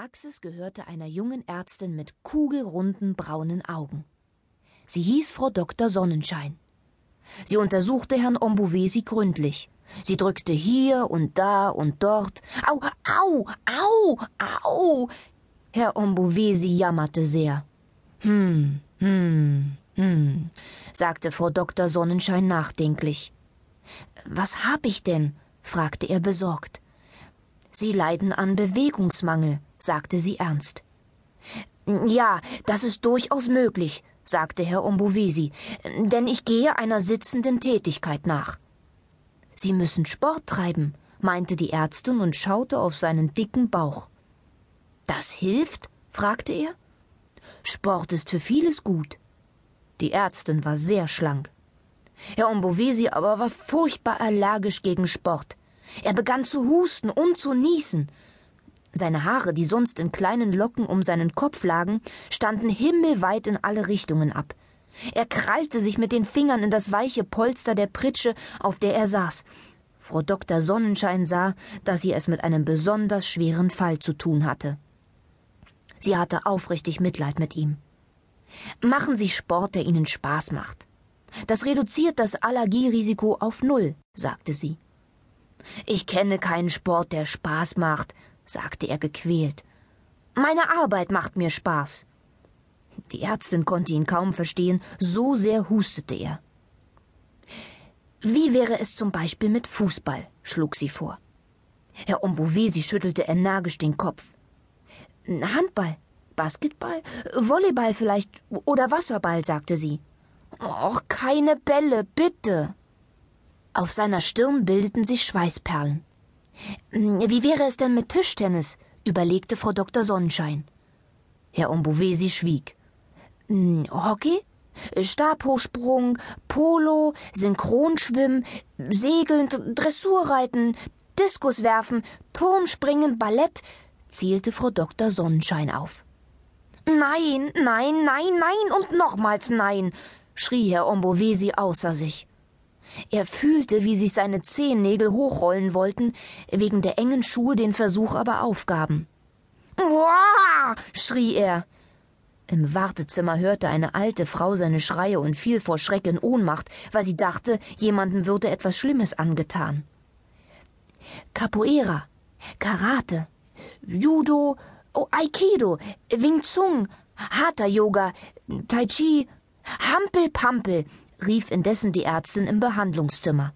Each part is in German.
Praxis gehörte einer jungen Ärztin mit kugelrunden braunen Augen. Sie hieß Frau Dr. Sonnenschein. Sie untersuchte Herrn Ombuvesi gründlich. Sie drückte hier und da und dort. Au, au, au, au. Herr Ombuvesi jammerte sehr. Hm, hm, hm, sagte Frau Dr. Sonnenschein nachdenklich. Was hab ich denn? fragte er besorgt. Sie leiden an Bewegungsmangel, sagte sie ernst. Ja, das ist durchaus möglich, sagte Herr Ombovesi, denn ich gehe einer sitzenden Tätigkeit nach. Sie müssen Sport treiben, meinte die Ärztin und schaute auf seinen dicken Bauch. Das hilft? fragte er. Sport ist für vieles gut. Die Ärztin war sehr schlank. Herr Ombovesi aber war furchtbar allergisch gegen Sport. Er begann zu husten und zu niesen. Seine Haare, die sonst in kleinen Locken um seinen Kopf lagen, standen himmelweit in alle Richtungen ab. Er krallte sich mit den Fingern in das weiche Polster der Pritsche, auf der er saß. Frau Dr. Sonnenschein sah, dass sie es mit einem besonders schweren Fall zu tun hatte. Sie hatte aufrichtig Mitleid mit ihm. Machen Sie Sport, der Ihnen Spaß macht. Das reduziert das Allergierisiko auf Null, sagte sie. Ich kenne keinen Sport, der Spaß macht, sagte er gequält. Meine Arbeit macht mir Spaß. Die Ärztin konnte ihn kaum verstehen, so sehr hustete er. Wie wäre es zum Beispiel mit Fußball? schlug sie vor. Herr Ombovesi schüttelte energisch den Kopf. Handball, Basketball, Volleyball vielleicht oder Wasserball, sagte sie. Och, keine Bälle, bitte. Auf seiner Stirn bildeten sich Schweißperlen. Wie wäre es denn mit Tischtennis? überlegte Frau Dr. Sonnenschein. Herr Ombovesi schwieg. Hockey? Stabhochsprung, Polo, Synchronschwimmen, Segeln, Dressurreiten, Diskuswerfen, Turmspringen, Ballett, zählte Frau Dr. Sonnenschein auf. Nein, nein, nein, nein und nochmals nein, schrie Herr Ombovesi außer sich. Er fühlte, wie sich seine Zehennägel hochrollen wollten, wegen der engen Schuhe den Versuch aber aufgaben. Wow! schrie er. Im Wartezimmer hörte eine alte Frau seine Schreie und fiel vor Schreck in Ohnmacht, weil sie dachte, jemandem würde etwas Schlimmes angetan. Capoeira, Karate, Judo, oh, Aikido, Wing Chun, Hatha Yoga, Tai Chi, Hampel-Pampel, rief indessen die Ärztin im Behandlungszimmer.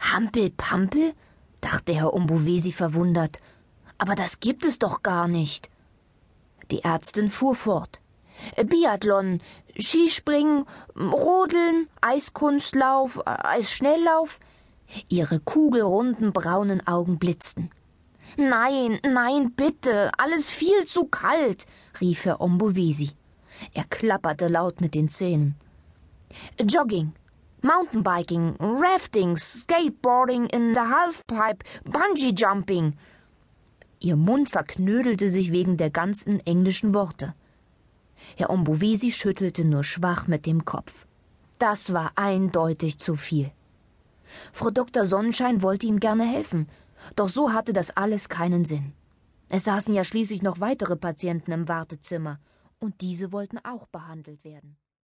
Hampel-Pampel? dachte Herr Umbuvesi verwundert. Aber das gibt es doch gar nicht. Die Ärztin fuhr fort. Biathlon, Skispringen, Rodeln, Eiskunstlauf, Eisschnelllauf. Ihre kugelrunden braunen Augen blitzten. Nein, nein, bitte, alles viel zu kalt, rief Herr Ombovesi. Er klapperte laut mit den Zähnen. Jogging, Mountainbiking, Rafting, Skateboarding in the Halfpipe, Bungee Jumping. Ihr Mund verknödelte sich wegen der ganzen englischen Worte. Herr Ombovesi schüttelte nur schwach mit dem Kopf. Das war eindeutig zu viel. Frau Dr. Sonnenschein wollte ihm gerne helfen, doch so hatte das alles keinen Sinn. Es saßen ja schließlich noch weitere Patienten im Wartezimmer, und diese wollten auch behandelt werden.